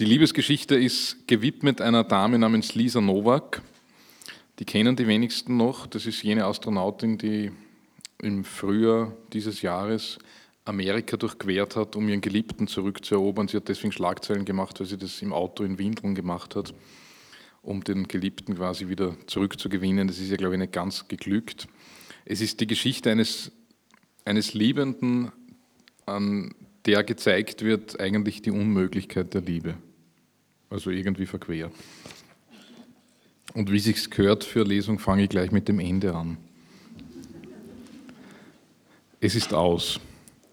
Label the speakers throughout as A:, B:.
A: Die Liebesgeschichte ist gewidmet einer Dame namens Lisa Nowak. Die kennen die wenigsten noch. Das ist jene Astronautin, die im Frühjahr dieses Jahres Amerika durchquert hat, um ihren Geliebten zurückzuerobern. Sie hat deswegen Schlagzeilen gemacht, weil sie das im Auto in Windeln gemacht hat, um den Geliebten quasi wieder zurückzugewinnen. Das ist ja, glaube ich, nicht ganz geglückt. Es ist die Geschichte eines, eines Liebenden, an der gezeigt wird eigentlich die Unmöglichkeit der Liebe. Also irgendwie verquer. Und wie sich's gehört für Lesung, fange ich gleich mit dem Ende an. Es ist aus.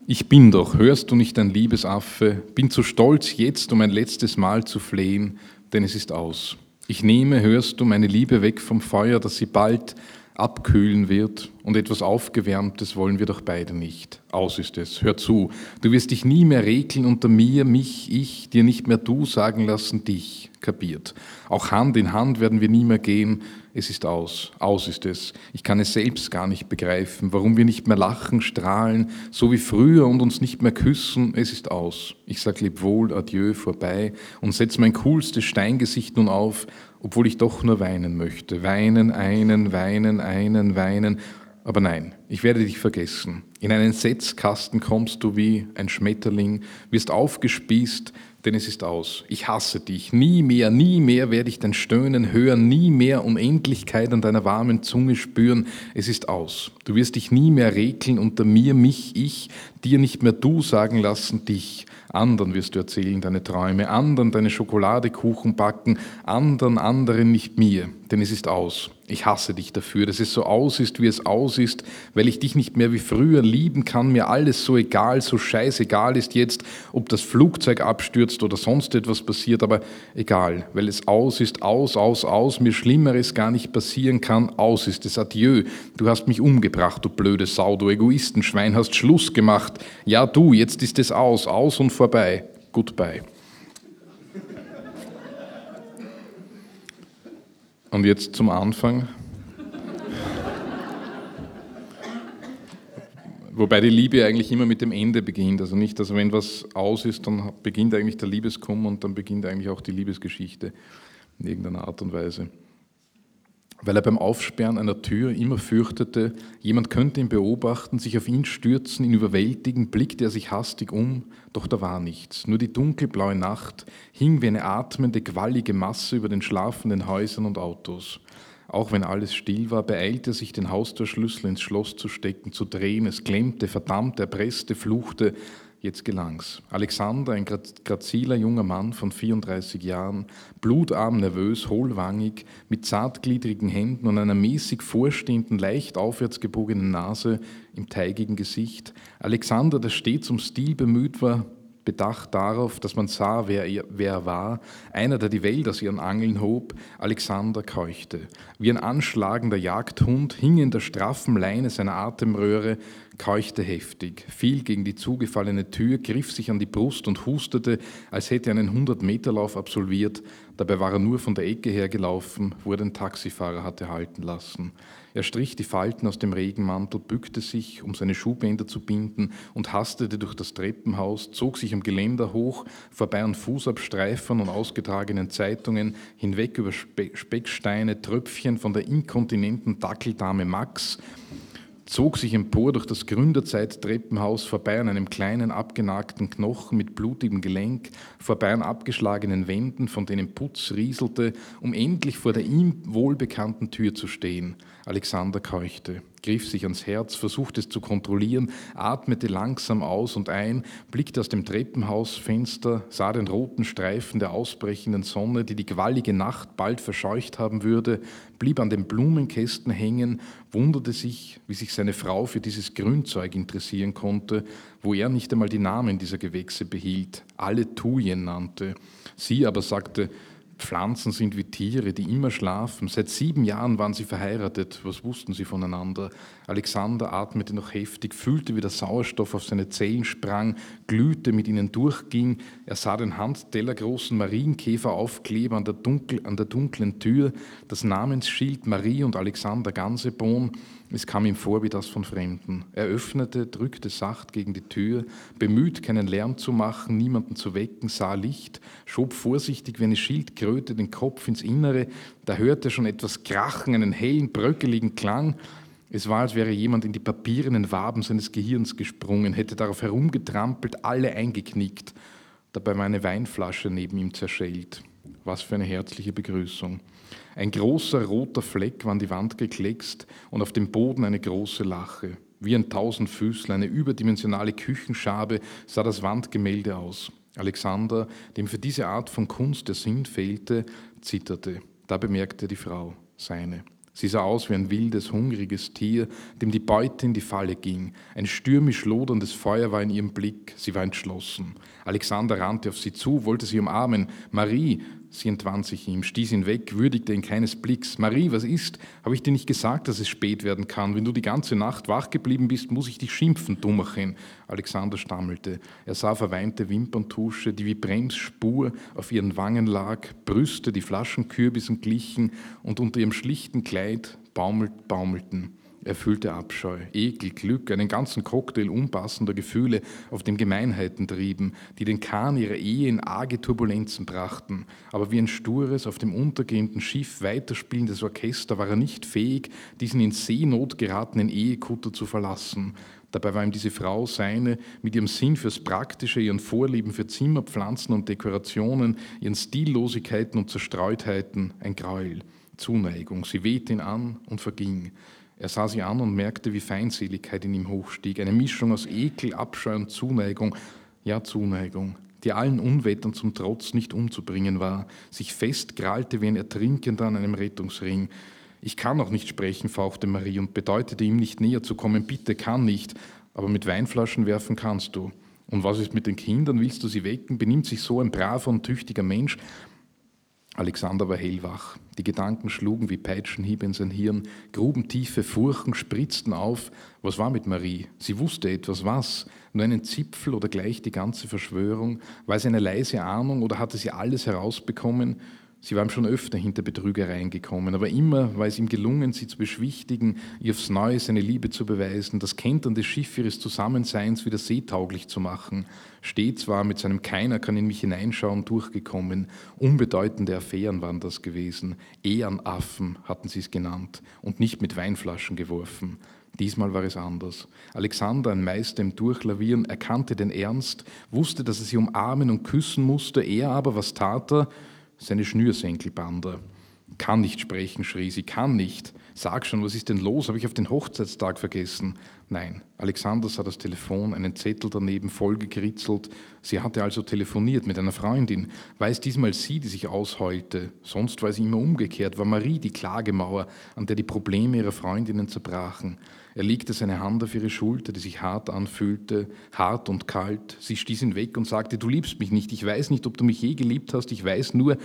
A: Ich bin doch, hörst du nicht ein Liebesaffe, bin zu stolz jetzt, um ein letztes Mal zu flehen, denn es ist aus. Ich nehme, hörst du, meine Liebe weg vom Feuer, dass sie bald abkühlen wird und etwas Aufgewärmtes wollen wir doch beide nicht. Aus ist es, hör zu, du wirst dich nie mehr regeln unter mir, mich, ich, dir nicht mehr du sagen lassen, dich, kapiert. Auch Hand in Hand werden wir nie mehr gehen, es ist aus, aus ist es. Ich kann es selbst gar nicht begreifen, warum wir nicht mehr lachen, strahlen, so wie früher und uns nicht mehr küssen, es ist aus. Ich sag lieb wohl, adieu, vorbei und setz mein coolstes Steingesicht nun auf, obwohl ich doch nur weinen möchte. Weinen, einen, weinen, einen, weinen. Aber nein, ich werde dich vergessen. In einen Setzkasten kommst du wie ein Schmetterling, wirst aufgespießt, denn es ist aus. Ich hasse dich. Nie mehr, nie mehr werde ich dein Stöhnen hören, nie mehr Unendlichkeit an deiner warmen Zunge spüren. Es ist aus. Du wirst dich nie mehr regeln unter mir, mich, ich, dir nicht mehr du sagen lassen, dich. Andern wirst du erzählen deine Träume, anderen deine Schokoladekuchen backen, anderen, anderen nicht mir, denn es ist aus. Ich hasse dich dafür, dass es so aus ist, wie es aus ist, weil ich dich nicht mehr wie früher lieben kann, mir alles so egal, so scheißegal ist jetzt, ob das Flugzeug abstürzt oder sonst etwas passiert, aber egal, weil es aus ist, aus, aus, aus, mir Schlimmeres gar nicht passieren kann, aus ist es, adieu, du hast mich umgebracht, du blöde Sau, du Egoistenschwein, hast Schluss gemacht, ja du, jetzt ist es aus, aus und vorbei. Goodbye. Und jetzt zum Anfang. Wobei die Liebe eigentlich immer mit dem Ende beginnt. Also nicht, dass wenn was aus ist, dann beginnt eigentlich der Liebeskummer und dann beginnt eigentlich auch die Liebesgeschichte in irgendeiner Art und Weise weil er beim Aufsperren einer Tür immer fürchtete, jemand könnte ihn beobachten, sich auf ihn stürzen, ihn überwältigen, blickte er sich hastig um, doch da war nichts. Nur die dunkelblaue Nacht hing wie eine atmende, quallige Masse über den schlafenden Häusern und Autos. Auch wenn alles still war, beeilte er sich, den Haustürschlüssel ins Schloss zu stecken, zu drehen. Es klemmte, verdammt, erpresste, fluchte. Jetzt gelang's. Alexander, ein graziler junger Mann von 34 Jahren, blutarm, nervös, hohlwangig, mit zartgliedrigen Händen und einer mäßig vorstehenden, leicht aufwärts gebogenen Nase im teigigen Gesicht. Alexander, der stets um Stil bemüht war, bedacht darauf, dass man sah, wer er, war, einer, der die Welt aus ihren Angeln hob, Alexander keuchte. Wie ein anschlagender Jagdhund hing in der straffen Leine seiner Atemröhre keuchte heftig, fiel gegen die zugefallene Tür, griff sich an die Brust und hustete, als hätte er einen 100-Meter-Lauf absolviert. Dabei war er nur von der Ecke her gelaufen, wo er den Taxifahrer hatte halten lassen. Er strich die Falten aus dem Regenmantel, bückte sich, um seine Schuhbänder zu binden, und hastete durch das Treppenhaus, zog sich am Geländer hoch, vorbei an Fußabstreifern und ausgetragenen Zeitungen, hinweg über Specksteine, Tröpfchen von der inkontinenten Dackeldame Max, zog sich empor durch das Gründerzeit-Treppenhaus vorbei an einem kleinen abgenagten Knochen mit blutigem Gelenk, vorbei an abgeschlagenen Wänden, von denen Putz rieselte, um endlich vor der ihm wohlbekannten Tür zu stehen. Alexander keuchte, griff sich ans Herz, versuchte es zu kontrollieren, atmete langsam aus und ein, blickte aus dem Treppenhausfenster, sah den roten Streifen der ausbrechenden Sonne, die die quallige Nacht bald verscheucht haben würde, blieb an den Blumenkästen hängen, wunderte sich, wie sich seine Frau für dieses Grünzeug interessieren konnte, wo er nicht einmal die Namen dieser Gewächse behielt, alle Thujen nannte. Sie aber sagte, Pflanzen sind wie Tiere, die immer schlafen. Seit sieben Jahren waren sie verheiratet. Was wussten sie voneinander? Alexander atmete noch heftig, fühlte, wie der Sauerstoff auf seine Zellen sprang, glühte, mit ihnen durchging. Er sah den handtellergroßen Marienkäfer aufkleben an der, dunkel, an der dunklen Tür, das Namensschild Marie und Alexander Gansebohm. Es kam ihm vor wie das von Fremden. Er öffnete, drückte sacht gegen die Tür, bemüht, keinen Lärm zu machen, niemanden zu wecken, sah Licht, schob vorsichtig wie eine Schildkröte den Kopf ins Innere. Da hörte er schon etwas krachen, einen hellen, bröckeligen Klang. Es war, als wäre jemand in die papierenen Waben seines Gehirns gesprungen, hätte darauf herumgetrampelt, alle eingeknickt. Dabei war eine Weinflasche neben ihm zerschellt. Was für eine herzliche Begrüßung. Ein großer roter Fleck war an die Wand gekleckst und auf dem Boden eine große Lache. Wie ein Tausendfüßler, eine überdimensionale Küchenschabe sah das Wandgemälde aus. Alexander, dem für diese Art von Kunst der Sinn fehlte, zitterte. Da bemerkte die Frau seine. Sie sah aus wie ein wildes, hungriges Tier, dem die Beute in die Falle ging. Ein stürmisch loderndes Feuer war in ihrem Blick. Sie war entschlossen. Alexander rannte auf sie zu, wollte sie umarmen. Marie, Sie entwand sich ihm, stieß ihn weg, würdigte ihn keines Blicks. Marie, was ist? Habe ich dir nicht gesagt, dass es spät werden kann? Wenn du die ganze Nacht wach geblieben bist, muss ich dich schimpfen, Dummerchen. Alexander stammelte. Er sah verweinte Wimperntusche, die wie Bremsspur auf ihren Wangen lag, Brüste, die Flaschenkürbisen glichen und unter ihrem schlichten Kleid baumelt, baumelten. Er fühlte Abscheu, Ekel, Glück, einen ganzen Cocktail unpassender Gefühle, auf dem Gemeinheiten trieben, die den Kahn ihrer Ehe in arge Turbulenzen brachten. Aber wie ein stures, auf dem untergehenden Schiff weiterspielendes Orchester war er nicht fähig, diesen in Seenot geratenen Ehekutter zu verlassen. Dabei war ihm diese Frau seine, mit ihrem Sinn fürs Praktische, ihren Vorlieben für Zimmerpflanzen und Dekorationen, ihren Stillosigkeiten und Zerstreutheiten ein Gräuel. Zuneigung. Sie wehte ihn an und verging. Er sah sie an und merkte, wie Feindseligkeit in ihm hochstieg. Eine Mischung aus Ekel, Abscheu und Zuneigung. Ja, Zuneigung, die allen Unwettern zum Trotz nicht umzubringen war, sich festkrallte wie ein Ertrinkender an einem Rettungsring. Ich kann auch nicht sprechen, fauchte Marie und bedeutete ihm nicht näher zu kommen. Bitte, kann nicht, aber mit Weinflaschen werfen kannst du. Und was ist mit den Kindern? Willst du sie wecken? Benimmt sich so ein braver und tüchtiger Mensch? Alexander war hellwach. Die Gedanken schlugen wie Peitschenhiebe in sein Hirn, gruben tiefe Furchen, spritzten auf. Was war mit Marie? Sie wusste etwas, was? Nur einen Zipfel oder gleich die ganze Verschwörung? War es eine leise Ahnung oder hatte sie alles herausbekommen? Sie war ihm schon öfter hinter Betrügereien gekommen, aber immer war es ihm gelungen, sie zu beschwichtigen, ihr aufs Neue seine Liebe zu beweisen, das Kentern des Schiff ihres Zusammenseins wieder seetauglich zu machen. Stets war mit seinem Keiner kann in mich hineinschauen durchgekommen. Unbedeutende Affären waren das gewesen. Ehrenaffen hatten sie es genannt und nicht mit Weinflaschen geworfen. Diesmal war es anders. Alexander, ein Meister im Durchlavieren, erkannte den Ernst, wusste, dass er sie umarmen und küssen musste. Er aber, was tat er? Seine Schnürsenkelbander. Kann nicht sprechen, schrie sie, kann nicht. Sag schon, was ist denn los? Habe ich auf den Hochzeitstag vergessen? Nein, Alexander sah das Telefon, einen Zettel daneben vollgekritzelt. Sie hatte also telefoniert mit einer Freundin. War es diesmal sie, die sich ausheulte? Sonst war es immer umgekehrt, war Marie die Klagemauer, an der die Probleme ihrer Freundinnen zerbrachen. Er legte seine Hand auf ihre Schulter, die sich hart anfühlte, hart und kalt. Sie stieß ihn weg und sagte, du liebst mich nicht. Ich weiß nicht, ob du mich je geliebt hast. Ich weiß nur,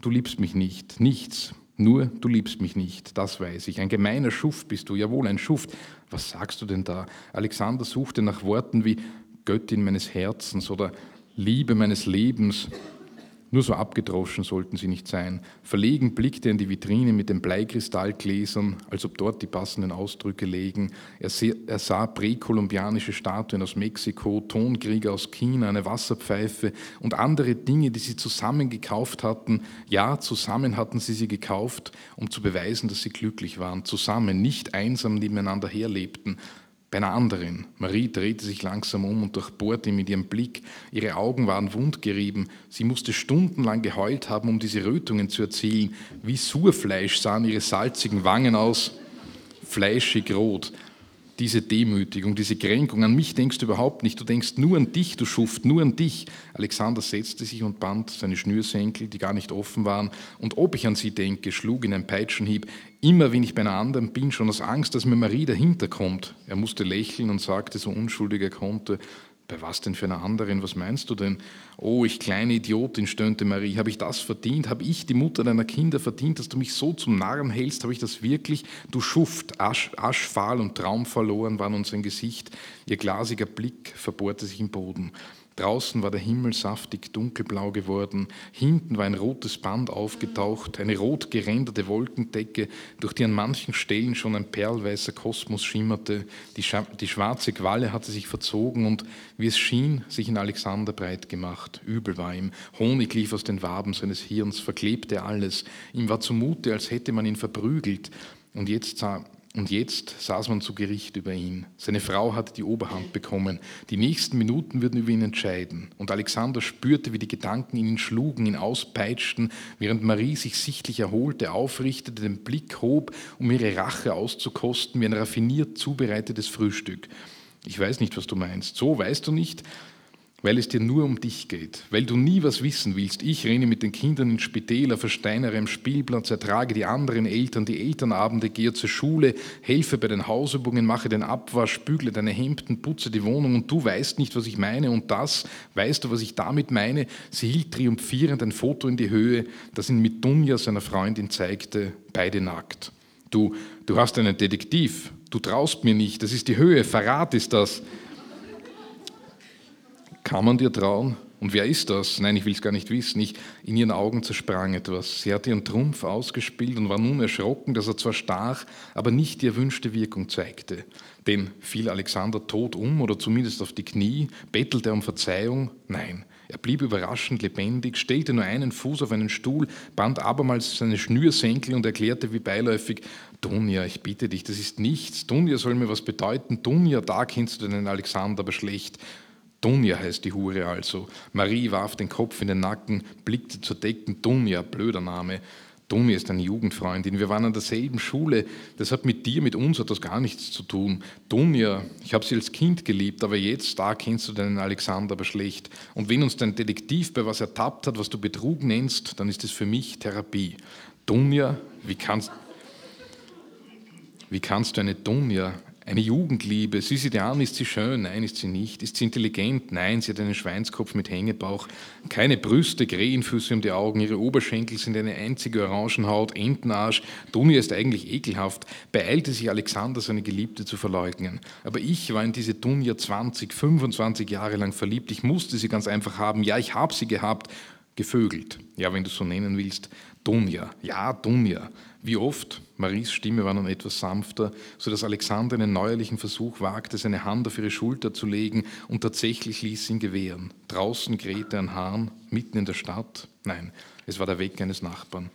A: du liebst mich nicht. Nichts. Nur, du liebst mich nicht. Das weiß ich. Ein gemeiner Schuft bist du. Jawohl, ein Schuft. Was sagst du denn da? Alexander suchte nach Worten wie Göttin meines Herzens oder Liebe meines Lebens. Nur so abgedroschen sollten sie nicht sein. Verlegen blickte er in die Vitrine mit den Bleikristallgläsern, als ob dort die passenden Ausdrücke lägen. Er, er sah präkolumbianische Statuen aus Mexiko, Tonkrieger aus China, eine Wasserpfeife und andere Dinge, die sie zusammen gekauft hatten. Ja, zusammen hatten sie sie gekauft, um zu beweisen, dass sie glücklich waren. Zusammen, nicht einsam nebeneinander herlebten. Bei einer anderen, Marie drehte sich langsam um und durchbohrte ihn mit ihrem Blick. Ihre Augen waren wundgerieben. Sie musste stundenlang geheult haben, um diese Rötungen zu erzielen. Wie Surfleisch sahen ihre salzigen Wangen aus, fleischig rot diese Demütigung, diese Kränkung. An mich denkst du überhaupt nicht. Du denkst nur an dich, du Schuft, nur an dich. Alexander setzte sich und band seine Schnürsenkel, die gar nicht offen waren. Und ob ich an sie denke, schlug in ein Peitschenhieb. Immer wenn ich bei einer anderen bin, schon aus Angst, dass mir Marie dahinter kommt. Er musste lächeln und sagte so unschuldig er konnte, Bei was denn für einer anderen? Was meinst du denn? Oh, ich kleine Idiotin, stöhnte Marie. Habe ich das verdient? Habe ich, die Mutter deiner Kinder, verdient, dass du mich so zum Narren hältst? Habe ich das wirklich? Du Schuft, Asch, aschfahl und traumverloren war nun sein Gesicht. Ihr glasiger Blick verbohrte sich im Boden. Draußen war der Himmel saftig dunkelblau geworden, hinten war ein rotes Band aufgetaucht, eine rot geränderte Wolkendecke, durch die an manchen Stellen schon ein perlweißer Kosmos schimmerte, die, die schwarze Qualle hatte sich verzogen und, wie es schien, sich in Alexander breit gemacht. Übel war ihm, Honig lief aus den Waben seines Hirns, verklebte alles, ihm war zumute, als hätte man ihn verprügelt, und jetzt sah und jetzt saß man zu Gericht über ihn. Seine Frau hatte die Oberhand bekommen. Die nächsten Minuten würden über ihn entscheiden. Und Alexander spürte, wie die Gedanken ihn schlugen, ihn auspeitschten, während Marie sich sichtlich erholte, aufrichtete, den Blick hob, um ihre Rache auszukosten, wie ein raffiniert zubereitetes Frühstück. Ich weiß nicht, was du meinst. So weißt du nicht, weil es dir nur um dich geht, weil du nie was wissen willst. Ich renne mit den Kindern in Spitäler, versteinere am Spielplatz, ertrage die anderen Eltern, die Elternabende, gehe zur Schule, helfe bei den Hausübungen, mache den Abwasch, bügle deine Hemden, putze die Wohnung und du weißt nicht, was ich meine und das, weißt du, was ich damit meine? Sie hielt triumphierend ein Foto in die Höhe, das ihn mit Dunja, seiner Freundin, zeigte, beide nackt. Du, du hast einen Detektiv, du traust mir nicht, das ist die Höhe, Verrat ist das. Kann man dir trauen? Und wer ist das? Nein, ich will es gar nicht wissen. Ich, in ihren Augen zersprang etwas. Sie hatte ihren Trumpf ausgespielt und war nun erschrocken, dass er zwar stach, aber nicht die erwünschte Wirkung zeigte. Denn fiel Alexander tot um oder zumindest auf die Knie, bettelte er um Verzeihung? Nein. Er blieb überraschend lebendig, stellte nur einen Fuß auf einen Stuhl, band abermals seine Schnürsenkel und erklärte wie beiläufig, Dunja, ich bitte dich, das ist nichts. Dunja soll mir was bedeuten. Dunja, da kennst du den Alexander aber schlecht. Dunja heißt die Hure also. Marie warf den Kopf in den Nacken, blickte zur Decken. Dunja, blöder Name. Dunja ist eine Jugendfreundin. Wir waren an derselben Schule. Das hat mit dir, mit uns hat das gar nichts zu tun. Dunja, ich habe sie als Kind geliebt, aber jetzt, da kennst du deinen Alexander aber schlecht. Und wenn uns dein Detektiv bei was ertappt hat, was du Betrug nennst, dann ist es für mich Therapie. Dunja, wie kannst, wie kannst du eine Dunja, eine Jugendliebe. Sie dir an, ist sie schön? Nein, ist sie nicht. Ist sie intelligent? Nein, sie hat einen Schweinskopf mit Hängebauch. Keine Brüste, Krähenfüße um die Augen. Ihre Oberschenkel sind eine einzige Orangenhaut, Entenarsch. Dunja ist eigentlich ekelhaft. Beeilte sich Alexander, seine Geliebte zu verleugnen. Aber ich war in diese Dunja 20, 25 Jahre lang verliebt. Ich musste sie ganz einfach haben. Ja, ich habe sie gehabt. Gevögelt. Ja, wenn du so nennen willst. Dunja. Ja, Dunja. Wie oft, Maries Stimme war nun etwas sanfter, so dass Alexander einen neuerlichen Versuch wagte, seine Hand auf ihre Schulter zu legen und tatsächlich ließ ihn gewähren. Draußen krähte ein Hahn, mitten in der Stadt. Nein, es war der Weg eines Nachbarn.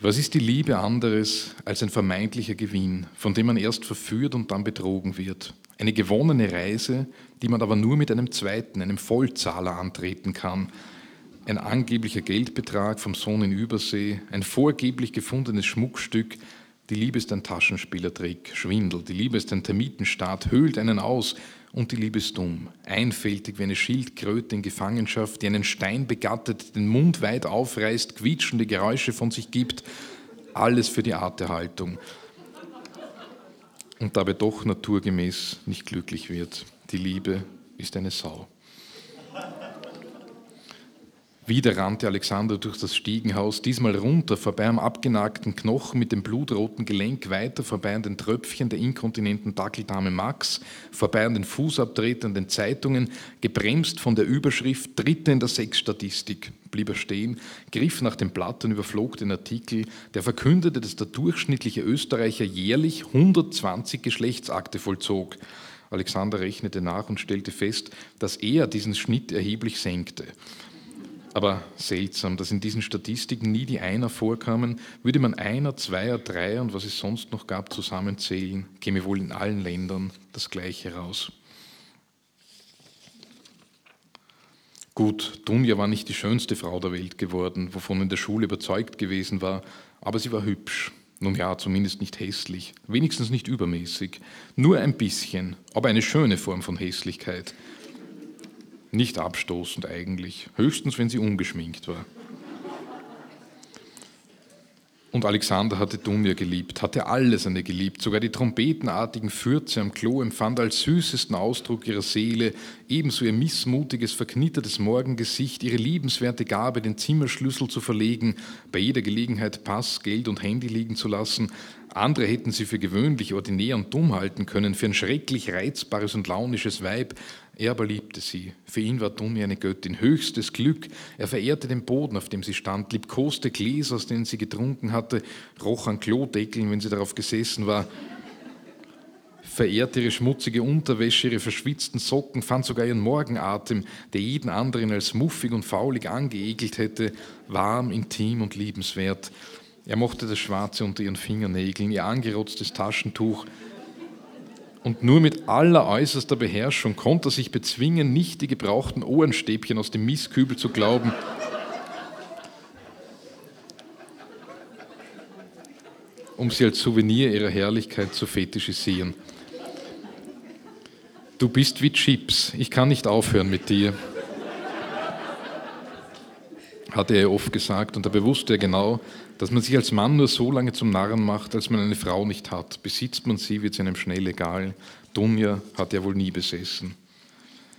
A: Was ist die Liebe anderes als ein vermeintlicher Gewinn, von dem man erst verführt und dann betrogen wird? Eine gewonnene Reise, die man aber nur mit einem zweiten, einem Vollzahler antreten kann, ein angeblicher Geldbetrag vom Sohn in Übersee, ein vorgeblich gefundenes Schmuckstück. Die Liebe ist ein Taschenspielertrick, Schwindel. Die Liebe ist ein Termitenstaat, höhlt einen aus. Und die Liebe ist dumm, einfältig wie eine Schildkröte in Gefangenschaft, die einen Stein begattet, den Mund weit aufreißt, quietschende Geräusche von sich gibt. Alles für die Arterhaltung. Und dabei doch naturgemäß nicht glücklich wird. Die Liebe ist eine Sau. Wieder rannte Alexander durch das Stiegenhaus, diesmal runter, vorbei am abgenagten Knochen mit dem blutroten Gelenk, weiter vorbei an den Tröpfchen der inkontinenten Dackeldame Max, vorbei an den Fußabtretern, den Zeitungen, gebremst von der Überschrift Dritte in der Sexstatistik. Blieb er stehen, griff nach dem Blatt und überflog den Artikel, der verkündete, dass der durchschnittliche Österreicher jährlich 120 Geschlechtsakte vollzog. Alexander rechnete nach und stellte fest, dass er diesen Schnitt erheblich senkte. Aber seltsam, dass in diesen Statistiken nie die Einer vorkamen, würde man Einer, Zweier, Dreier und was es sonst noch gab zusammenzählen, käme wohl in allen Ländern das Gleiche raus. Gut, Dunja war nicht die schönste Frau der Welt geworden, wovon in der Schule überzeugt gewesen war, aber sie war hübsch. Nun ja, zumindest nicht hässlich, wenigstens nicht übermäßig, nur ein bisschen, aber eine schöne Form von Hässlichkeit. Nicht abstoßend eigentlich, höchstens wenn sie ungeschminkt war. Und Alexander hatte Dunja geliebt, hatte alles an ihr geliebt, sogar die trompetenartigen Fürze am Klo empfand als süßesten Ausdruck ihrer Seele, ebenso ihr missmutiges, verknittertes Morgengesicht, ihre liebenswerte Gabe, den Zimmerschlüssel zu verlegen, bei jeder Gelegenheit Pass, Geld und Handy liegen zu lassen. Andere hätten sie für gewöhnlich, ordinär und dumm halten können, für ein schrecklich reizbares und launisches Weib, er aber liebte sie. Für ihn war Dunja eine Göttin, höchstes Glück. Er verehrte den Boden, auf dem sie stand, liebkoste Gläser, aus denen sie getrunken hatte, roch an Klodeckeln, wenn sie darauf gesessen war, verehrte ihre schmutzige Unterwäsche, ihre verschwitzten Socken, fand sogar ihren Morgenatem, der jeden anderen als muffig und faulig angeekelt hätte, warm, intim und liebenswert. Er mochte das Schwarze unter ihren Fingernägeln, ihr angerotztes Taschentuch, und nur mit aller äußerster Beherrschung konnte er sich bezwingen, nicht die gebrauchten Ohrenstäbchen aus dem Mistkübel zu glauben. um sie als Souvenir ihrer Herrlichkeit zu fetischisieren. Du bist wie Chips, ich kann nicht aufhören mit dir, hatte er oft gesagt, und dabei wusste er genau, dass man sich als Mann nur so lange zum Narren macht, als man eine Frau nicht hat. Besitzt man sie, wird sie einem schnell egal. Dunja hat er wohl nie besessen.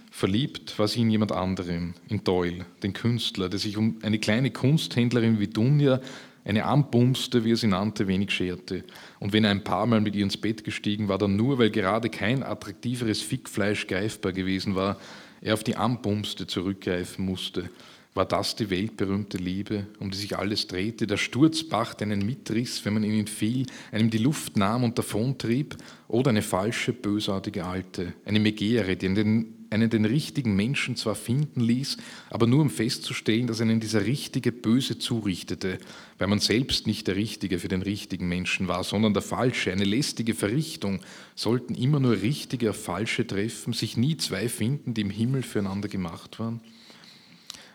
A: Verliebt war sie in jemand anderem, in Doyle, den Künstler, der sich um eine kleine Kunsthändlerin wie Dunja, eine Ambumste, wie er sie nannte, wenig scherte. Und wenn er ein paar Mal mit ihr ins Bett gestiegen war, dann nur, weil gerade kein attraktiveres Fickfleisch greifbar gewesen war, er auf die Ambumste zurückgreifen musste war das die weltberühmte Liebe, um die sich alles drehte, der Sturzbach, der einen mitriss, wenn man in ihn fiel, einem die Luft nahm und davontrieb, oder eine falsche, bösartige Alte, eine Megere, die den, einen den richtigen Menschen zwar finden ließ, aber nur um festzustellen, dass einen dieser richtige Böse zurichtete, weil man selbst nicht der Richtige für den richtigen Menschen war, sondern der Falsche, eine lästige Verrichtung, sollten immer nur Richtige auf Falsche treffen, sich nie zwei finden, die im Himmel füreinander gemacht waren.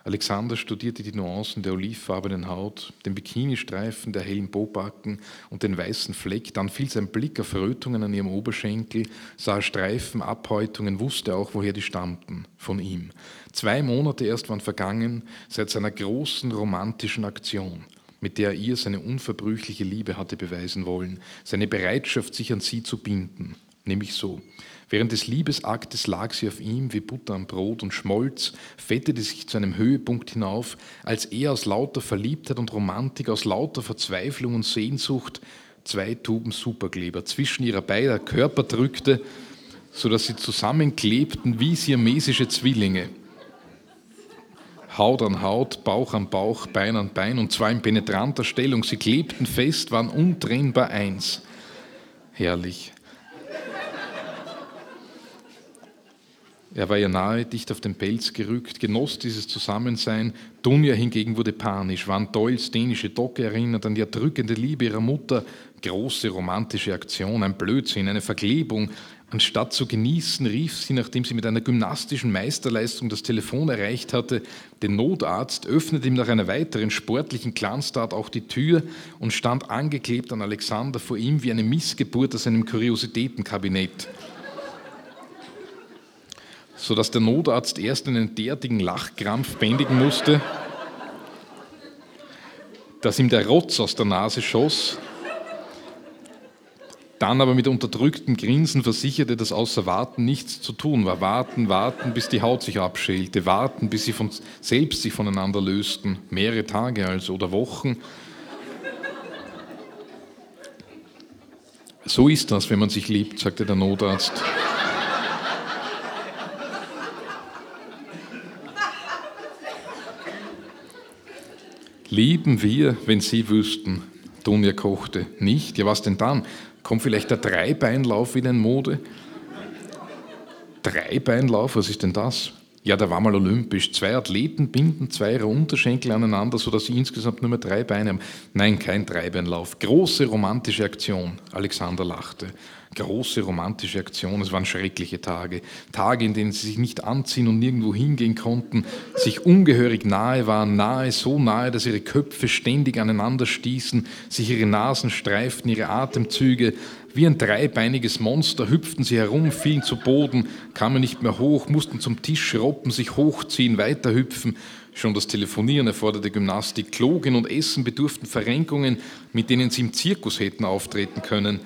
A: Alexander studierte die Nuancen der olivfarbenen Haut, den Bikinistreifen der hellen Bobacken und den weißen Fleck. Dann fiel sein Blick auf Rötungen an ihrem Oberschenkel, sah Streifen, Abhäutungen, wusste auch, woher die stammten. Von ihm. Zwei Monate erst waren vergangen seit seiner großen romantischen Aktion mit der er ihr seine unverbrüchliche Liebe hatte beweisen wollen, seine Bereitschaft, sich an sie zu binden, nämlich so. Während des Liebesaktes lag sie auf ihm wie Butter am Brot und schmolz, fettete sich zu einem Höhepunkt hinauf, als er aus lauter Verliebtheit und Romantik, aus lauter Verzweiflung und Sehnsucht zwei Tuben Superkleber zwischen ihrer beider Körper drückte, sodass sie zusammenklebten wie siamesische Zwillinge. Haut an Haut, Bauch an Bauch, Bein an Bein und zwar in penetranter Stellung. Sie klebten fest, waren untrennbar eins. Herrlich. Er war ihr nahe, dicht auf den Pelz gerückt, genoss dieses Zusammensein. Dunja hingegen wurde panisch, war Doyles dänische Docke erinnert, an die erdrückende Liebe ihrer Mutter. Große romantische Aktion, ein Blödsinn, eine Verklebung. Anstatt zu genießen, rief sie, nachdem sie mit einer gymnastischen Meisterleistung das Telefon erreicht hatte, den Notarzt, öffnete ihm nach einer weiteren sportlichen Clanstart auch die Tür und stand angeklebt an Alexander vor ihm wie eine Missgeburt aus einem Kuriositätenkabinett sodass der Notarzt erst einen derartigen Lachkrampf bändigen musste, dass ihm der Rotz aus der Nase schoss, dann aber mit unterdrücktem Grinsen versicherte, dass außer Warten nichts zu tun war. Warten, warten, bis die Haut sich abschälte, warten, bis sie von selbst sich voneinander lösten, mehrere Tage also oder Wochen. So ist das, wenn man sich liebt, sagte der Notarzt. Lieben wir, wenn Sie wüssten, Dunja kochte. Nicht? Ja, was denn dann? Kommt vielleicht der Dreibeinlauf wieder in Mode? Dreibeinlauf, was ist denn das? Ja, der war mal olympisch. Zwei Athleten binden zwei ihrer Unterschenkel aneinander, sodass sie insgesamt nur mehr drei Beine haben. Nein, kein Dreibeinlauf. Große romantische Aktion. Alexander lachte. Große romantische Aktion. Es waren schreckliche Tage. Tage, in denen sie sich nicht anziehen und nirgendwo hingehen konnten, sich ungehörig nahe waren, nahe, so nahe, dass ihre Köpfe ständig aneinander stießen, sich ihre Nasen streiften, ihre Atemzüge. Wie ein dreibeiniges Monster hüpften sie herum, fielen zu Boden, kamen nicht mehr hoch, mussten zum Tisch robben, sich hochziehen, weiterhüpfen. Schon das Telefonieren erforderte Gymnastik. Klogen und Essen bedurften Verrenkungen, mit denen sie im Zirkus hätten auftreten können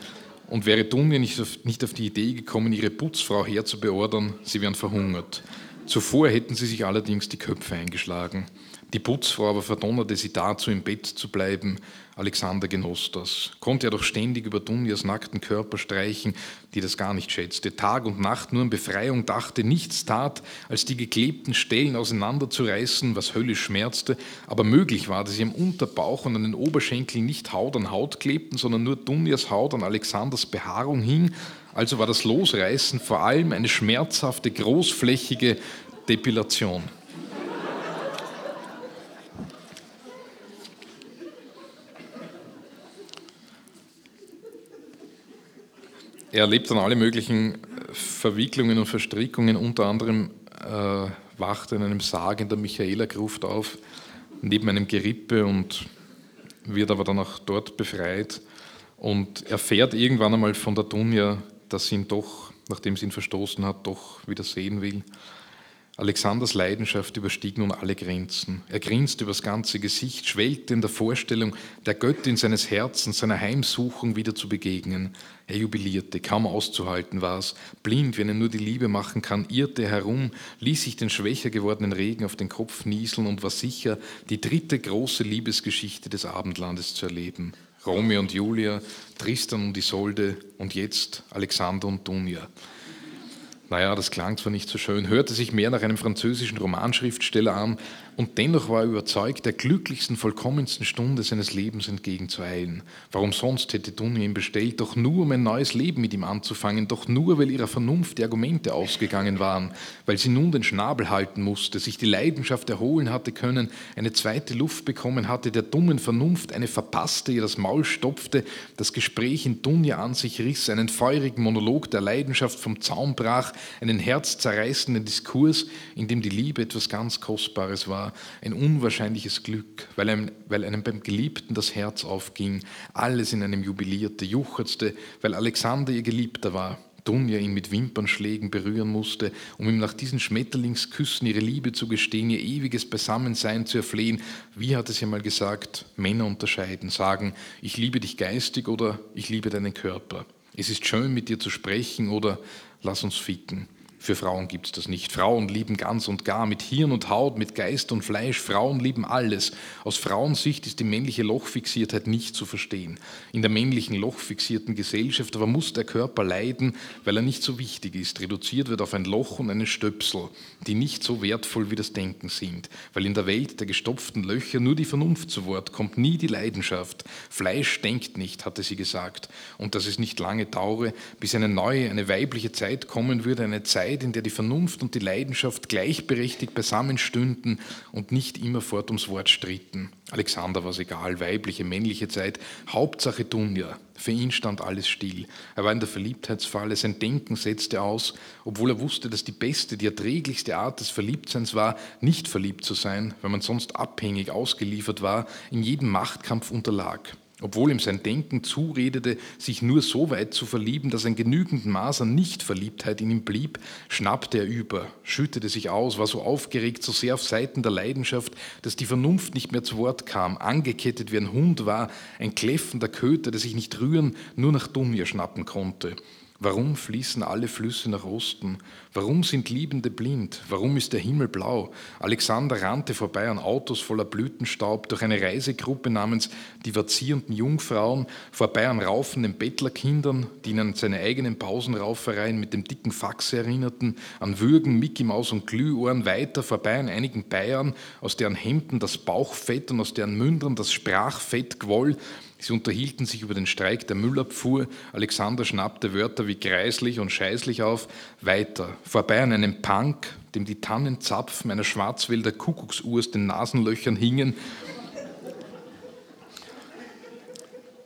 A: und wäre Dunja nicht auf, nicht auf die Idee gekommen, ihre Putzfrau herzubeordern, sie wären verhungert. Zuvor hätten sie sich allerdings die Köpfe eingeschlagen. Die Putzfrau aber verdonnerte sie dazu, im Bett zu bleiben. Alexander genoss das, konnte er doch ständig über Dunjas nackten Körper streichen, die das gar nicht schätzte, Tag und Nacht nur an Befreiung dachte, nichts tat, als die geklebten Stellen auseinanderzureißen, was höllisch schmerzte, aber möglich war, dass sie am Unterbauch und an den Oberschenkeln nicht Haut an Haut klebten, sondern nur Dunjas Haut an Alexanders Behaarung hing, also war das Losreißen vor allem eine schmerzhafte, großflächige Depilation. Er erlebt dann alle möglichen äh, Verwicklungen und Verstrickungen, unter anderem äh, wacht in einem Sarg in der Michaelergruft auf, neben einem Gerippe und wird aber dann auch dort befreit und erfährt irgendwann einmal von der Dunja, dass sie ihn doch, nachdem sie ihn verstoßen hat, doch wieder sehen will. Alexanders Leidenschaft überstieg nun alle Grenzen. Er grinste übers ganze Gesicht, schwelgte in der Vorstellung, der Göttin seines Herzens, seiner Heimsuchung wieder zu begegnen. Er jubilierte, kaum auszuhalten war es. Blind, wenn er nur die Liebe machen kann, irrte er herum, ließ sich den schwächer gewordenen Regen auf den Kopf nieseln und war sicher, die dritte große Liebesgeschichte des Abendlandes zu erleben. Romeo und Julia, Tristan und Isolde und jetzt Alexander und Dunja. Naja, das klang zwar nicht so schön, hörte sich mehr nach einem französischen Romanschriftsteller an, und dennoch war er überzeugt, der glücklichsten, vollkommensten Stunde seines Lebens entgegenzueilen. Warum sonst hätte Dunja ihn bestellt? Doch nur, um ein neues Leben mit ihm anzufangen, doch nur, weil ihrer Vernunft die Argumente ausgegangen waren, weil sie nun den Schnabel halten musste, sich die Leidenschaft erholen hatte können, eine zweite Luft bekommen hatte, der dummen Vernunft eine verpasste, ihr das Maul stopfte, das Gespräch in Dunja an sich riss, einen feurigen Monolog der Leidenschaft vom Zaun brach, einen herzzerreißenden Diskurs, in dem die Liebe etwas ganz Kostbares war ein unwahrscheinliches Glück, weil einem, weil einem beim Geliebten das Herz aufging, alles in einem jubilierte, juchzte, weil Alexander ihr Geliebter war. Dunja ihn mit Wimpernschlägen berühren musste, um ihm nach diesen Schmetterlingsküssen ihre Liebe zu gestehen, ihr ewiges Beisammensein zu erflehen. Wie hat es ja mal gesagt, Männer unterscheiden, sagen, ich liebe dich geistig oder ich liebe deinen Körper. Es ist schön, mit dir zu sprechen oder lass uns ficken. Für Frauen gibt es das nicht. Frauen lieben ganz und gar, mit Hirn und Haut, mit Geist und Fleisch. Frauen lieben alles. Aus Frauensicht ist die männliche Lochfixiertheit nicht zu verstehen. In der männlichen lochfixierten Gesellschaft aber muss der Körper leiden, weil er nicht so wichtig ist, reduziert wird auf ein Loch und einen Stöpsel, die nicht so wertvoll wie das Denken sind. Weil in der Welt der gestopften Löcher nur die Vernunft zu Wort kommt, nie die Leidenschaft. Fleisch denkt nicht, hatte sie gesagt. Und dass es nicht lange dauere, bis eine neue, eine weibliche Zeit kommen würde, eine Zeit, Zeit, in der die Vernunft und die Leidenschaft gleichberechtigt beisammen stünden und nicht immerfort ums Wort stritten. Alexander war es egal, weibliche, männliche Zeit, Hauptsache Dunja. Für ihn stand alles still. Er war in der Verliebtheitsfalle, sein Denken setzte aus, obwohl er wusste, dass die beste, die erträglichste Art des Verliebtseins war, nicht verliebt zu sein, weil man sonst abhängig ausgeliefert war, in jedem Machtkampf unterlag obwohl ihm sein Denken zuredete, sich nur so weit zu verlieben, dass ein genügend Maß an Nichtverliebtheit in ihm blieb, schnappte er über, schüttete sich aus, war so aufgeregt, so sehr auf Seiten der Leidenschaft, dass die Vernunft nicht mehr zu Wort kam, angekettet wie ein Hund war, ein kläffender Köter, der sich nicht rühren, nur nach Dunja schnappen konnte. Warum fließen alle Flüsse nach Osten? Warum sind Liebende blind? Warum ist der Himmel blau? Alexander rannte vorbei an Autos voller Blütenstaub, durch eine Reisegruppe namens die vazierenden Jungfrauen, vorbei an raufenden Bettlerkindern, die ihn an seine eigenen Pausenraufereien mit dem dicken Fax erinnerten, an Würgen, Mickey Maus und Glühohren, weiter vorbei an einigen Bayern, aus deren Hemden das Bauchfett und aus deren Mündern das Sprachfett quoll, Sie unterhielten sich über den Streik der Müllabfuhr. Alexander schnappte Wörter wie greislich und scheißlich auf. Weiter, vorbei an einem Punk, dem die Tannenzapfen einer Schwarzwälder Kuckucksuhr aus den Nasenlöchern hingen.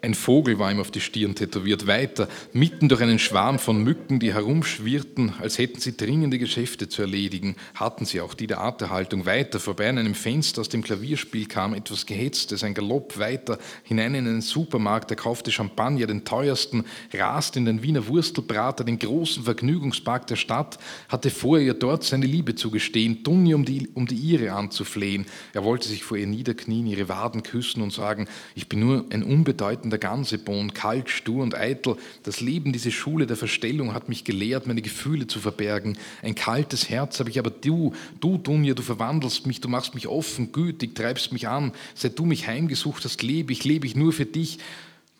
A: Ein Vogel war ihm auf die Stirn tätowiert. Weiter, mitten durch einen Schwarm von Mücken, die herumschwirrten, als hätten sie dringende Geschäfte zu erledigen, hatten sie auch die der Arterhaltung. Weiter, vorbei an einem Fenster aus dem Klavierspiel kam etwas Gehetztes, ein Galopp weiter, hinein in einen Supermarkt, er kaufte Champagner, den teuersten, raste in den Wiener Wurstelbrater, den großen Vergnügungspark der Stadt, hatte vor ihr dort seine Liebe zu gestehen, Dunja um die, um die ihre anzuflehen. Er wollte sich vor ihr niederknien, ihre Waden küssen und sagen, ich bin nur ein unbedeutender der Gansebohn, kalt, stur und eitel. Das Leben, diese Schule der Verstellung hat mich gelehrt, meine Gefühle zu verbergen. Ein kaltes Herz habe ich, aber du, du Dunja, du verwandelst mich, du machst mich offen, gütig, treibst mich an. Seit du mich heimgesucht hast, lebe ich, lebe ich nur für dich.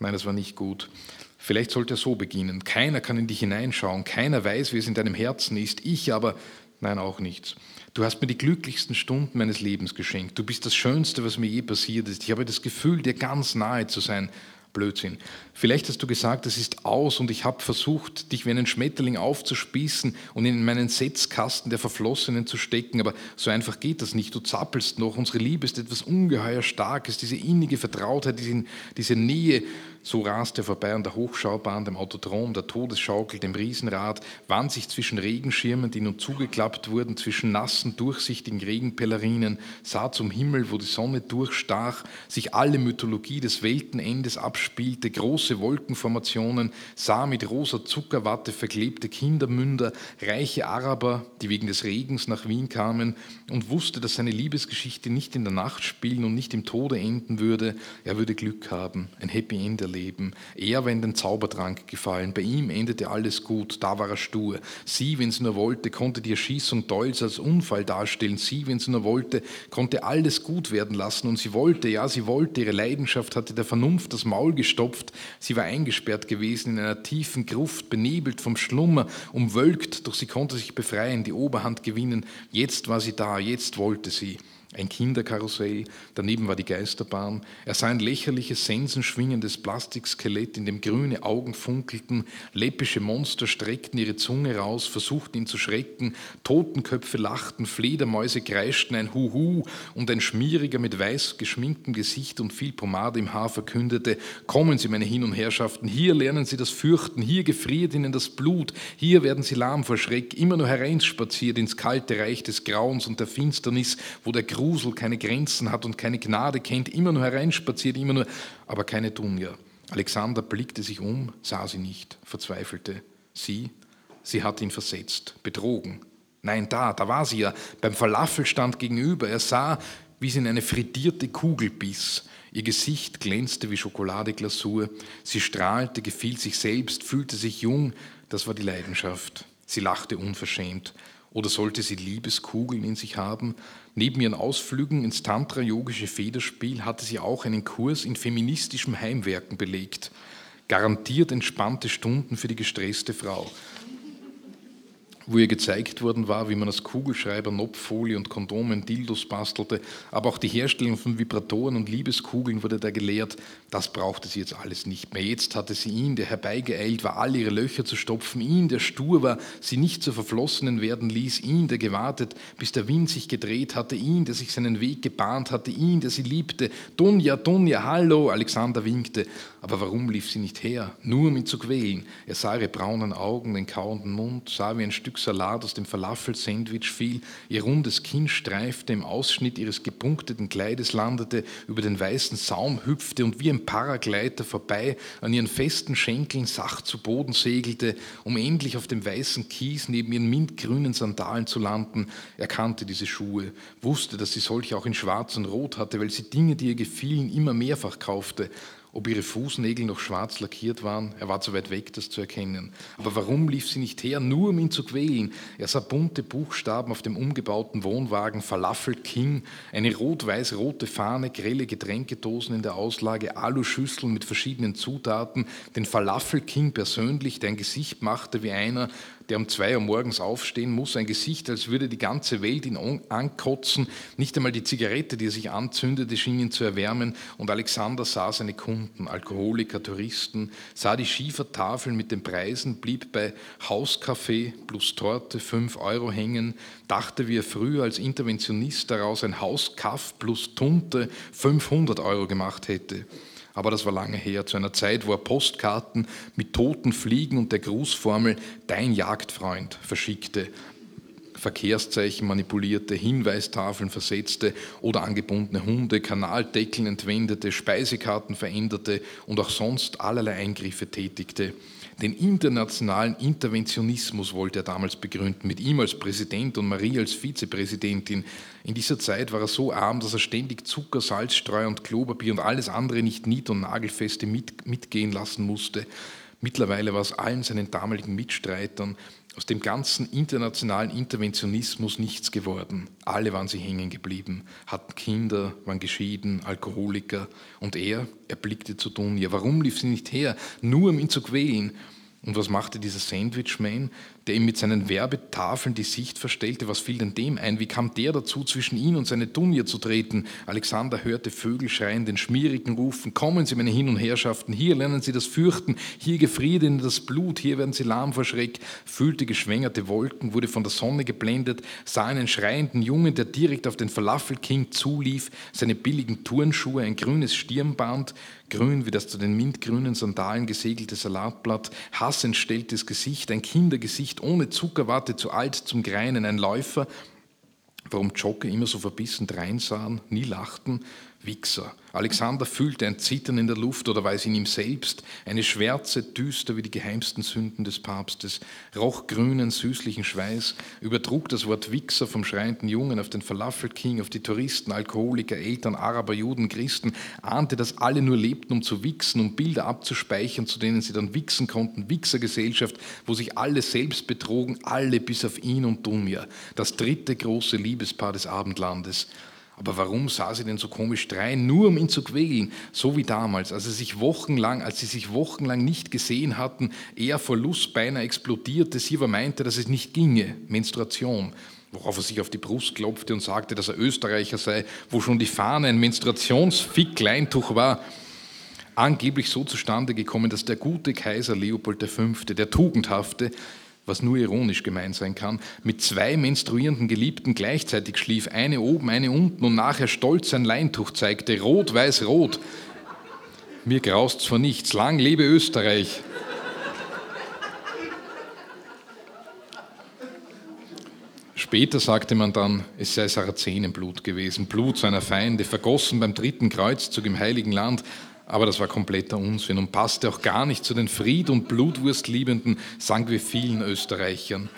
A: Nein, das war nicht gut. Vielleicht sollte er so beginnen. Keiner kann in dich hineinschauen, keiner weiß, wie es in deinem Herzen ist. Ich aber, nein, auch nichts. Du hast mir die glücklichsten Stunden meines Lebens geschenkt. Du bist das Schönste, was mir je passiert ist. Ich habe das Gefühl, dir ganz nahe zu sein. Blödsinn. Vielleicht hast du gesagt, es ist aus und ich habe versucht, dich wie einen Schmetterling aufzuspießen und in meinen Setzkasten der Verflossenen zu stecken, aber so einfach geht das nicht. Du zappelst noch. Unsere Liebe ist etwas ungeheuer Starkes, diese innige Vertrautheit, diese, diese Nähe, so rast er vorbei an der Hochschaubahn, dem Autodrom, der Todesschaukel, dem Riesenrad, wand sich zwischen Regenschirmen, die nun zugeklappt wurden, zwischen nassen, durchsichtigen Regenpellerinen, sah zum Himmel, wo die Sonne durchstach, sich alle Mythologie des Weltenendes abspielte, große Wolkenformationen, sah mit rosa Zuckerwatte verklebte Kindermünder, reiche Araber, die wegen des Regens nach Wien kamen, und wusste, dass seine Liebesgeschichte nicht in der Nacht spielen und nicht im Tode enden würde. Er würde Glück haben, ein Happy End erleben Leben. Er war in den Zaubertrank gefallen. Bei ihm endete alles gut. Da war er stur. Sie, wenn sie nur wollte, konnte die Erschießung Dolls als Unfall darstellen. Sie, wenn sie nur wollte, konnte alles gut werden lassen. Und sie wollte, ja, sie wollte. Ihre Leidenschaft hatte der Vernunft das Maul gestopft. Sie war eingesperrt gewesen in einer tiefen Gruft, benebelt vom Schlummer, umwölkt. Doch sie konnte sich befreien, die Oberhand gewinnen. Jetzt war sie da. Jetzt wollte sie ein Kinderkarussell, daneben war die Geisterbahn. Er sah ein lächerliches, sensenschwingendes Plastikskelett, in dem grüne Augen funkelten, läppische Monster streckten ihre Zunge raus, versuchten ihn zu schrecken, Totenköpfe lachten, Fledermäuse kreischten ein Huhu und ein Schmieriger mit weiß geschminktem Gesicht und viel Pomade im Haar verkündete, kommen Sie, meine Hin- und Herrschaften, hier lernen Sie das Fürchten, hier gefriert Ihnen das Blut, hier werden Sie lahm vor Schreck, immer nur hereinspaziert ins kalte Reich des Grauens und der Finsternis, wo der Grund Grusel keine Grenzen hat und keine Gnade kennt, immer nur hereinspaziert, immer nur, aber keine Dunja. Alexander blickte sich um, sah sie nicht, verzweifelte. Sie, sie hat ihn versetzt, betrogen. Nein, da, da war sie ja, beim Falafelstand gegenüber. Er sah, wie sie in eine frittierte Kugel biss. Ihr Gesicht glänzte wie Schokoladeglasur. Sie strahlte, gefiel sich selbst, fühlte sich jung. Das war die Leidenschaft. Sie lachte unverschämt. Oder sollte sie Liebeskugeln in sich haben? Neben ihren Ausflügen ins Tantra-yogische Federspiel hatte sie auch einen Kurs in feministischem Heimwerken belegt. Garantiert entspannte Stunden für die gestresste Frau wo ihr gezeigt worden war, wie man aus Kugelschreiber, Nopffolie und Kondomen Dildos bastelte, aber auch die Herstellung von Vibratoren und Liebeskugeln wurde da gelehrt. Das brauchte sie jetzt alles nicht mehr. Jetzt hatte sie ihn, der herbeigeeilt war, alle ihre Löcher zu stopfen, ihn, der stur war, sie nicht zu Verflossenen werden ließ, ihn, der gewartet, bis der Wind sich gedreht hatte, ihn, der sich seinen Weg gebahnt hatte, ihn, der sie liebte. Dunja, Dunja, hallo, Alexander winkte. Aber warum lief sie nicht her? Nur um ihn zu quälen. Er sah ihre braunen Augen, den kauenden Mund, sah wie ein Stück Salat aus dem Falafel-Sandwich fiel, ihr rundes Kinn streifte, im Ausschnitt ihres gepunkteten Kleides landete, über den weißen Saum hüpfte und wie ein Paragleiter vorbei an ihren festen Schenkeln sacht zu Boden segelte, um endlich auf dem weißen Kies neben ihren mintgrünen Sandalen zu landen. Er kannte diese Schuhe, wusste, dass sie solche auch in schwarz und rot hatte, weil sie Dinge, die ihr gefielen, immer mehrfach kaufte ob ihre Fußnägel noch schwarz lackiert waren. Er war zu weit weg, das zu erkennen. Aber warum lief sie nicht her, nur um ihn zu quälen? Er sah bunte Buchstaben auf dem umgebauten Wohnwagen, Falafel King, eine rot-weiß-rote Fahne, grelle Getränkedosen in der Auslage, Aluschüsseln mit verschiedenen Zutaten, den Falafel King persönlich, der ein Gesicht machte wie einer, der um zwei Uhr morgens aufstehen muss, ein Gesicht, als würde die ganze Welt ihn ankotzen. Nicht einmal die Zigarette, die er sich anzündete, schien ihn zu erwärmen. Und Alexander sah seine Kunden, Alkoholiker, Touristen, sah die Schiefertafeln mit den Preisen, blieb bei Hauskaffee plus Torte 5 Euro hängen, dachte, wie er früher als Interventionist daraus ein Hauskaff plus Tunte 500 Euro gemacht hätte. Aber das war lange her, zu einer Zeit, wo er Postkarten mit toten Fliegen und der Grußformel Dein Jagdfreund verschickte, Verkehrszeichen manipulierte, Hinweistafeln versetzte oder angebundene Hunde, Kanaldeckeln entwendete, Speisekarten veränderte und auch sonst allerlei Eingriffe tätigte. Den internationalen Interventionismus wollte er damals begründen, mit ihm als Präsident und Marie als Vizepräsidentin. In dieser Zeit war er so arm, dass er ständig Zucker, Salzstreu und Klopapier und alles andere nicht nied- und nagelfeste mit, mitgehen lassen musste. Mittlerweile war es allen seinen damaligen Mitstreitern aus dem ganzen internationalen Interventionismus nichts geworden. Alle waren sie hängen geblieben, hatten Kinder, waren geschieden, Alkoholiker. Und er, er blickte zu Dunja. Warum lief sie nicht her? Nur um ihn zu quälen. Und was machte dieser Sandwichman? Der ihm mit seinen Werbetafeln die Sicht verstellte. Was fiel denn dem ein? Wie kam der dazu, zwischen ihn und seine Dunja zu treten? Alexander hörte Vögel schreien, den Schmierigen rufen, kommen Sie, meine Hin- und Herrschaften, hier lernen Sie das Fürchten, hier gefriert Ihnen das Blut, hier werden Sie lahm vor Schreck, fühlte geschwängerte Wolken, wurde von der Sonne geblendet, sah einen schreienden Jungen, der direkt auf den Falafel-King zulief, seine billigen Turnschuhe, ein grünes Stirnband, grün wie das zu den mintgrünen Sandalen gesegelte Salatblatt, hassentstelltes Gesicht, ein Kindergesicht, ohne Zuckerwatte zu alt zum Greinen, ein Läufer. Warum Jogger immer so verbissen dreinsahen, nie lachten, Wichser. Alexander fühlte ein Zittern in der Luft oder war es in ihm selbst, eine Schwärze, düster wie die geheimsten Sünden des Papstes, roch grünen, süßlichen Schweiß, übertrug das Wort Wichser vom schreienden Jungen auf den Falafel-King, auf die Touristen, Alkoholiker, Eltern, Araber, Juden, Christen, ahnte, dass alle nur lebten, um zu wichsen, um Bilder abzuspeichern, zu denen sie dann wichsen konnten, Wichsergesellschaft, wo sich alle selbst betrogen, alle bis auf ihn und Dunja, das dritte große Liebespaar des Abendlandes. Aber warum sah sie denn so komisch drein, nur um ihn zu quälen, so wie damals, als sie sich wochenlang, als sie sich wochenlang nicht gesehen hatten, er vor Lust beinahe explodierte, sie aber meinte, dass es nicht ginge, Menstruation, worauf er sich auf die Brust klopfte und sagte, dass er Österreicher sei, wo schon die Fahne ein Menstruationsfick-Leintuch war, angeblich so zustande gekommen, dass der gute Kaiser Leopold V., der Tugendhafte, was nur ironisch gemeint sein kann, mit zwei menstruierenden Geliebten gleichzeitig schlief, eine oben, eine unten und nachher stolz sein Leintuch zeigte, rot, weiß, rot. Mir graust vor nichts, lang lebe Österreich. Später sagte man dann, es sei Sarazenenblut gewesen, Blut seiner Feinde, vergossen beim dritten Kreuzzug im Heiligen Land. Aber das war kompletter Unsinn und passte auch gar nicht zu den Fried- und Blutwurstliebenden, sagen wir vielen Österreichern.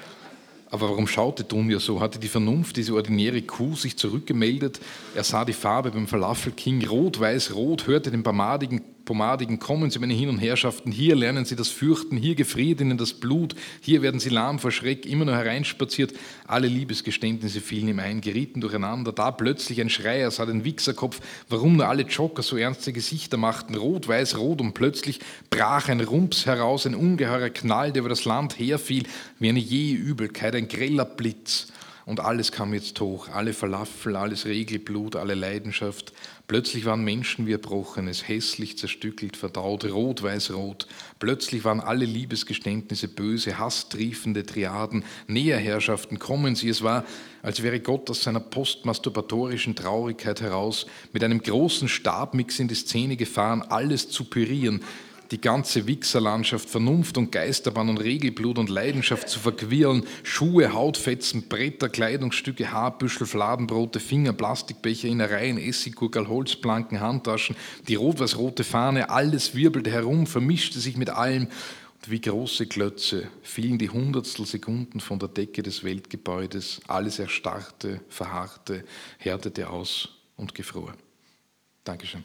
A: Aber warum schaute Dunja so? Hatte die Vernunft, diese ordinäre Kuh, sich zurückgemeldet? Er sah die Farbe beim Falafel-King rot, weiß, rot, hörte den pomadigen Pomadigen, kommen Sie, meine Hin- und Herrschaften, hier lernen Sie das Fürchten, hier gefriert Ihnen das Blut, hier werden Sie lahm vor Schreck, immer nur hereinspaziert, alle Liebesgeständnisse fielen ihm ein, gerieten durcheinander, da plötzlich ein Schreier, er sah den Wichserkopf, warum nur alle Jogger so ernste Gesichter machten, rot, weiß, rot, und plötzlich brach ein Rumps heraus, ein ungeheurer Knall, der über das Land herfiel, wie eine jähe Übelkeit, ein greller Blitz. Und alles kam jetzt hoch, alle Falafel, alles Regelblut, alle Leidenschaft. Plötzlich waren Menschen wie Erbrochenes, hässlich zerstückelt, verdaut, rot, weiß, rot. Plötzlich waren alle Liebesgeständnisse böse, hasstriefende Triaden, Näherherrschaften, kommen sie. Es war, als wäre Gott aus seiner postmasturbatorischen Traurigkeit heraus mit einem großen Stabmix in die Szene gefahren, alles zu pürieren, die ganze Wichserlandschaft, Vernunft und Geisterbahn und Regelblut und Leidenschaft zu verquirlen, Schuhe, Hautfetzen, Bretter, Kleidungsstücke, Haarbüschel, Fladenbrote, Finger, Plastikbecher, Innereien, Essiggurkel, Holzplanken, Handtaschen, die rot-weiß-rote Fahne, alles wirbelte herum, vermischte sich mit allem und wie große Klötze fielen die Hundertstel Sekunden von der Decke des Weltgebäudes, alles erstarrte, verharrte, härtete aus und gefror. Dankeschön.